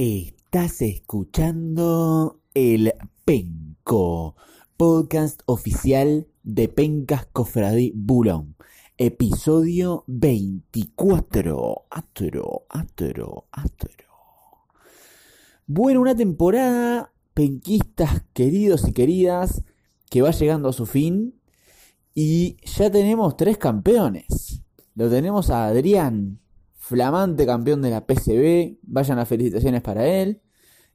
Estás escuchando el Penco, podcast oficial de Pencas Cofradí Bulón. Episodio 24. Atro, atro, atro. Bueno, una temporada, penquistas queridos y queridas, que va llegando a su fin. Y ya tenemos tres campeones. Lo tenemos a Adrián, flamante campeón de la PCB. Vayan las felicitaciones para él.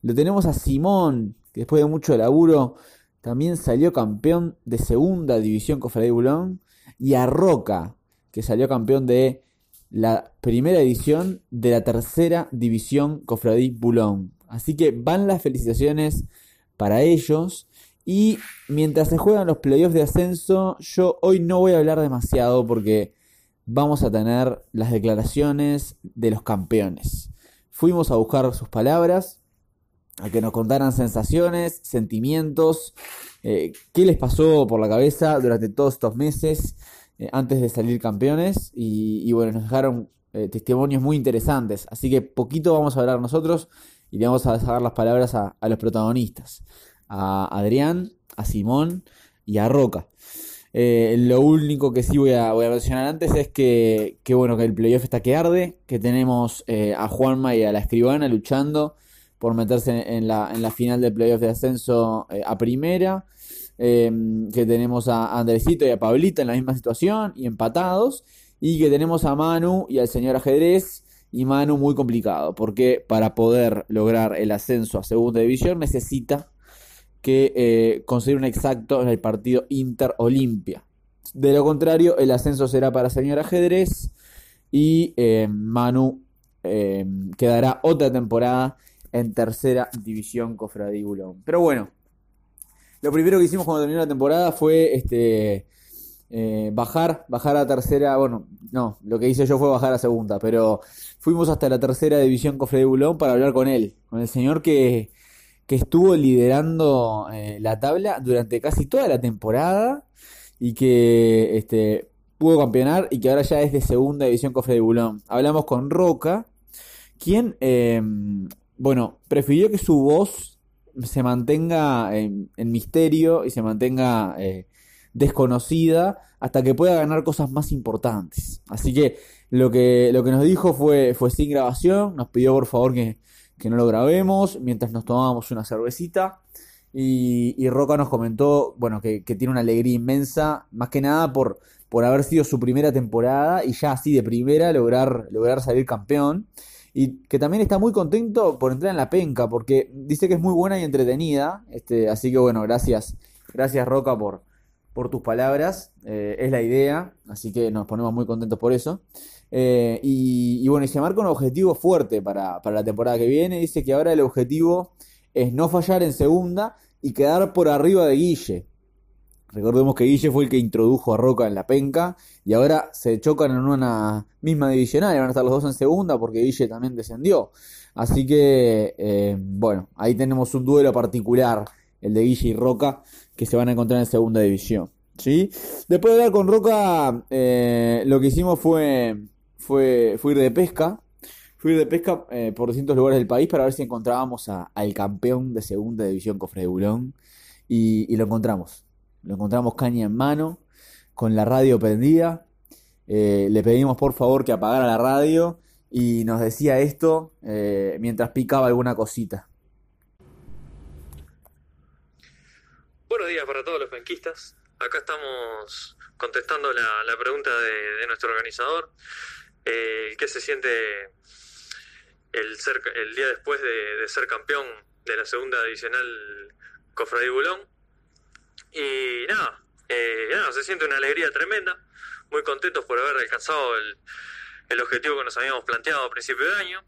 Lo tenemos a Simón, que después de mucho laburo también salió campeón de segunda división Cofradí Bulón. Y a Roca, que salió campeón de la primera edición de la tercera división Cofradí Bulón. Así que van las felicitaciones para ellos. Y mientras se juegan los playoffs de ascenso, yo hoy no voy a hablar demasiado porque vamos a tener las declaraciones de los campeones. Fuimos a buscar sus palabras, a que nos contaran sensaciones, sentimientos, eh, qué les pasó por la cabeza durante todos estos meses eh, antes de salir campeones. Y, bueno, nos dejaron eh, testimonios muy interesantes. Así que poquito vamos a hablar nosotros y le vamos a dejar las palabras a los protagonistas a Adrián, a Simón y a Roca. Eh, lo único que sí voy a, voy a mencionar antes es que, que, bueno, que el playoff está que arde, que tenemos eh, a Juanma y a la escribana luchando por meterse en la, en la final del playoff de ascenso eh, a primera. Em, que tenemos a Andresito y a Pablita en la misma situación y empatados. Y que tenemos a Manu y al señor ajedrez. Y Manu muy complicado, porque para poder lograr el ascenso a segunda división necesita que eh, conseguir un exacto en el partido Inter-Olimpia. De lo contrario, el ascenso será para señor ajedrez y eh, Manu eh, quedará otra temporada en tercera división Cofradí Pero bueno, lo primero que hicimos cuando terminó la temporada fue este bajar, bajar a tercera, bueno, no, lo que hice yo fue bajar a segunda, pero fuimos hasta la tercera división Cofradí para hablar con él, con el señor que que estuvo liderando eh, la tabla durante casi toda la temporada y que este, pudo campeonar y que ahora ya es de segunda división Cofre de Bulón. Hablamos con Roca, quien, em, bueno, prefirió que su voz se mantenga en, misterio y se mantenga eh, desconocida hasta que pueda ganar cosas más importantes. Así que lo que, lo que nos dijo fue, fue sin grabación, nos pidió por favor que, que no lo grabemos mientras nos tomábamos una cervecita. Y, Roca nos comentó, bueno, que, tiene una alegría inmensa, más que nada por, por haber sido su primera temporada y ya así de primera lograr, lograr salir campeón. Y que también está muy contento por entrar en la penca, porque dice que es muy buena y entretenida. Este, así que bueno, gracias, gracias Roca por, por tus palabras. Eh, es la idea, así que nos ponemos muy contentos por eso. Eh, y, bueno, y se marca un objetivo fuerte para, la temporada que viene. Dice que ahora el objetivo es no fallar en segunda y quedar por arriba de Guille. Recordemos que Guille fue el que introdujo a Roca en la penca y ahora se chocan en una misma divisional van a estar los dos en segunda porque Guille también descendió. Así que, eh, bueno, ahí tenemos un duelo particular, el de Guille y Roca, que se van a encontrar en segunda división. ¿sí? Después de hablar con Roca, eh, lo que hicimos fue fue, fui ir de pesca. Fui de pesca eh, por distintos lugares del país para ver si encontrábamos al campeón de segunda división Cofre de Bulón. Y, lo encontramos. Lo encontramos caña en mano, con la radio prendida. Eh, le pedimos por favor que apagara la radio y nos decía esto eh, mientras picaba alguna cosita. Buenos días para todos los penquistas. Acá estamos contestando la, pregunta de, nuestro organizador eh, qué se siente el, ser, el día después de, ser campeón de la segunda divisional Cofradí Bulón. Y nada, eh, se siente una alegría tremenda, muy contentos por haber alcanzado el, objetivo que nos habíamos planteado a principio de año,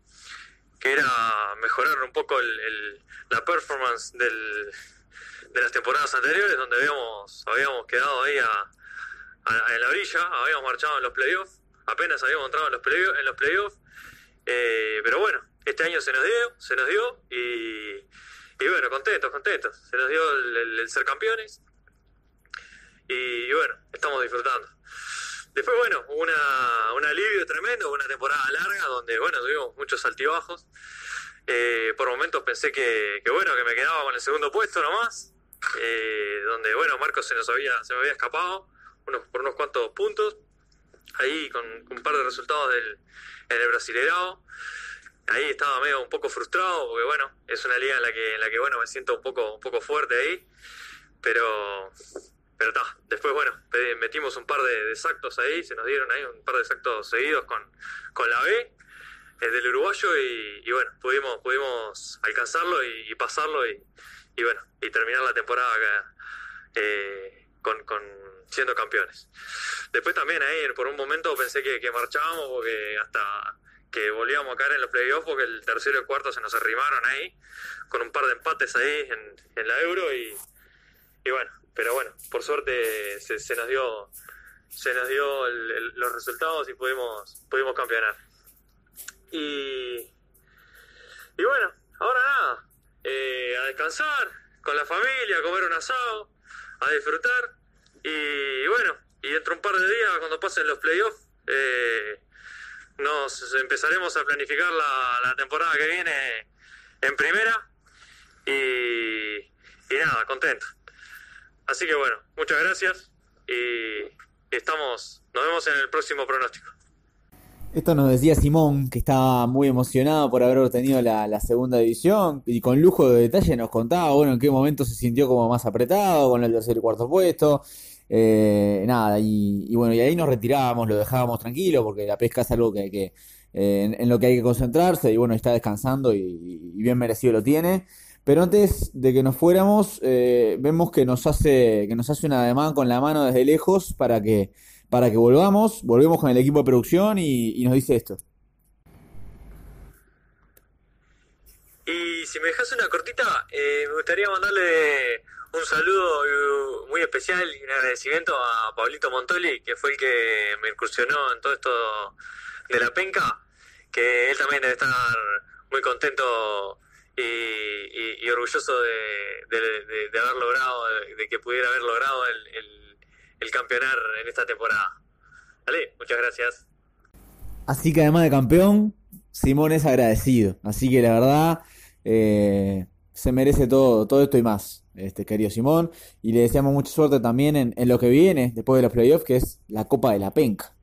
que era mejorar un poco el, la performance del, de las temporadas anteriores, donde habíamos, habíamos quedado ahí en la orilla, habíamos marchado en los playoffs apenas habíamos entrado en los playoffs, en eh, pero bueno, este año se nos dio, se nos dio y, y bueno, contentos, contentos, se nos dio el, ser campeones y, bueno, estamos disfrutando. Después, bueno, una, un alivio tremendo, una temporada larga donde, bueno, tuvimos muchos altibajos. Eh, por momentos pensé que, que, bueno, que me quedaba con el segundo puesto nomás, eh, donde bueno, Marcos se nos había, se me había escapado unos, por unos cuantos puntos, ahí con, un par de resultados del, en el Brasileirao. Ahí estaba medio un poco frustrado, porque bueno, es una liga en la que, en la que bueno, me siento un poco, un poco fuerte ahí, pero pero está, después bueno, metimos un par de, de, sactos ahí, se nos dieron ahí un par de sactos seguidos con, con la B el del uruguayo y, bueno, pudimos, pudimos alcanzarlo y, pasarlo y, y, bueno, y terminar la temporada eh, con, con, siendo campeones. Después también ahí por un momento pensé que, marchábamos porque hasta que volvíamos a caer en los playoffs porque el tercero y el cuarto se nos arrimaron ahí con un par de empates ahí en, la Euro y, bueno, pero bueno, por suerte se, nos dio se nos dio los resultados y pudimos pudimos campeonar. Y, y bueno, ahora nada, eh, a descansar con la familia, a comer un asado, a disfrutar. Y bueno, y dentro de un par de días, cuando pasen los playoffs, eh, nos empezaremos a planificar la, la, temporada que viene en primera. Y, nada, contento. Así que bueno, muchas gracias y estamos, nos vemos en el próximo pronóstico. Esto nos decía Simón, que estaba muy emocionado por haber obtenido la, segunda división y con lujo de detalle nos contaba, bueno, en qué momento se sintió como más apretado con el tercer y cuarto puesto. Eh, nada, y, bueno, y ahí nos retirábamos, lo dejábamos tranquilo porque la pesca es algo que, que eh, en, lo que hay que concentrarse y bueno, está descansando y, bien merecido lo tiene. Pero antes de que nos fuéramos, eh, vemos que nos hace que nos hace una ademán con la mano desde lejos para que para que volvamos, volvemos con el equipo de producción y, nos dice esto. Y si me dejas una cortita, eh, me gustaría mandarle un saludo muy especial y un agradecimiento a Pablito Montoli, que fue el que me incursionó en todo esto de la penca, que él también debe estar muy contento y, orgulloso de, haber logrado, de, que pudiera haber logrado el el campeonar en esta temporada. Vale, muchas gracias. Así que además de campeón, Simón es agradecido. Así que la verdad, eh, se merece todo, todo esto y más, este querido Simón. Y le deseamos mucha suerte también en, lo que viene, después de los playoffs, que es la Copa de la Penca.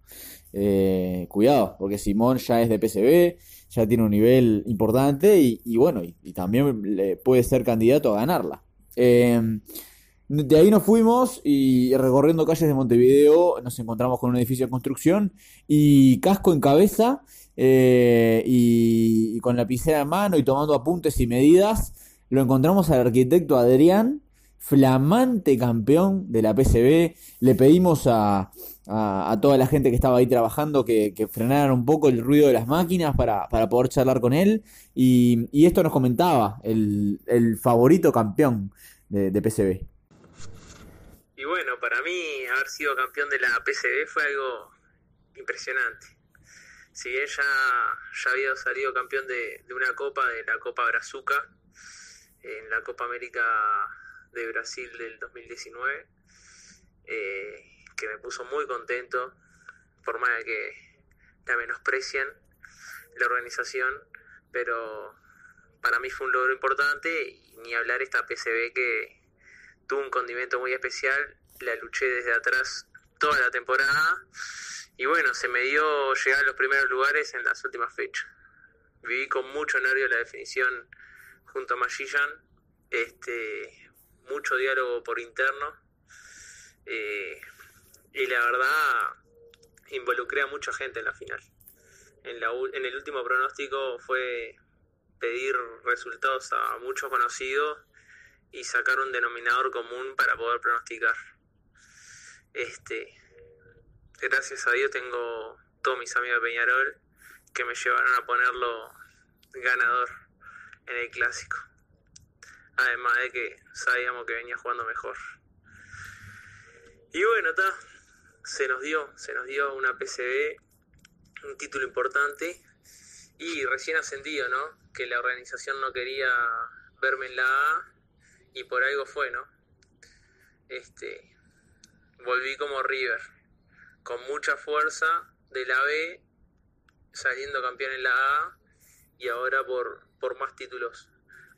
Eh, cuidado, porque Simón ya es de PCB, ya tiene un nivel importante y, bueno, y, también puede ser candidato a ganarla. Eh, de ahí nos fuimos y recorriendo calles de Montevideo nos encontramos con un edificio de construcción y casco en cabeza eh, y, con la lapicera en mano y tomando apuntes y medidas, lo encontramos al arquitecto Adrián, flamante campeón de la PCB. Le pedimos a, toda la gente que estaba ahí trabajando que, frenaran un poco el ruido de las máquinas para, poder charlar con él. Y, esto nos comentaba, el, favorito campeón de, de PCB. Y bueno, para mí haber sido campeón de la PCB fue algo impresionante. Si bien ya, había salido campeón de, una copa, de la Copa Brazuca, en la Copa América de Brasil del 2019, eh, que me puso muy contento, por más de que la menosprecien la organización, pero para mí fue un logro importante y ni hablar esta PCB que tuvo un condimento muy especial, la luché desde atrás toda la temporada y bueno, se me dio llegar a los primeros lugares en las últimas fechas. Viví con mucho nervio la definición junto a Magillan, este, mucho diálogo por interno eh, y la verdad involucré a mucha gente en la final. En, la, en el último pronóstico fue pedir resultados a muchos conocidos y sacar un denominador común para poder pronosticar. Este, gracias a Dios tengo todos mis amigos de Peñarol que me llevaron a ponerlo ganador en el clásico. Además de que sabíamos que venía jugando mejor. Y bueno, está, se nos dio, se nos dio una PCB, un título importante y recién ascendido, ¿no? Que la organización no quería verme en la A y por algo fue, ¿no? Este, volví como River, con mucha fuerza de la B, saliendo campeón en la A y ahora por, por más títulos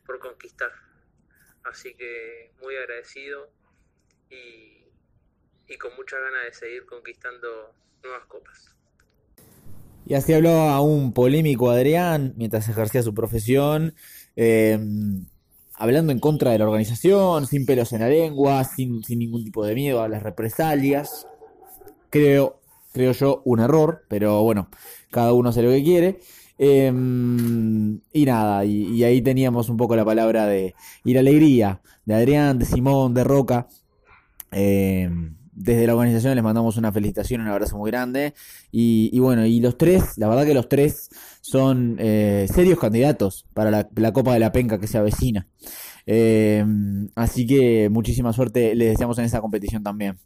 por conquistar. Así que muy agradecido y, con muchas ganas de seguir conquistando nuevas copas. Y así hablaba un polémico Adrián mientras ejercía su profesión, eh, hablando en contra de la organización, sin pelos en la lengua, sin, sin ningún tipo de miedo a las represalias. Creo, creo yo, un error, pero bueno, cada uno hace lo que quiere. Eh, y nada, y, ahí teníamos un poco la palabra de la alegría de Adrián, de Simón, de Roca. Eh, desde la organización les mandamos una felicitación, un abrazo muy grande. Y, y bueno, y los tres, la verdad que los tres son eh, serios candidatos para la, la, Copa de la Penca que se avecina. Eh, así que muchísima suerte les deseamos en esa competición también.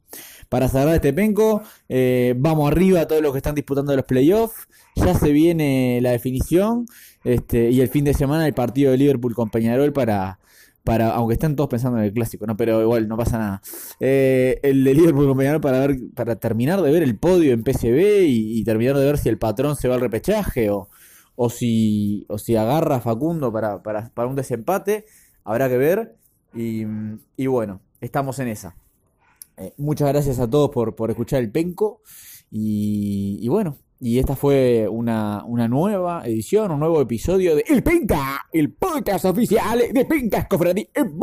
Para cerrar este penco, eh, vamos arriba a todos los que están disputando los playoffs. Ya se viene la definición este, y el fin de semana el partido de Liverpool con Peñarol para, para, aunque estén todos pensando en el clásico, ¿no? Pero igual no pasa nada. Eh, el de Liverpool con Peñarol para ver, para terminar de ver el podio en PCB y, terminar de ver si el patrón se va al repechaje o, o si, o si agarra Facundo para, para, para un desempate. Habrá que ver. Y, y bueno, estamos en esa. Eh, muchas gracias a todos por, por escuchar el penco. Y, y bueno, y esta fue una, una, nueva edición, un nuevo episodio de El Penca, el podcast oficial de Pencas Cofradí en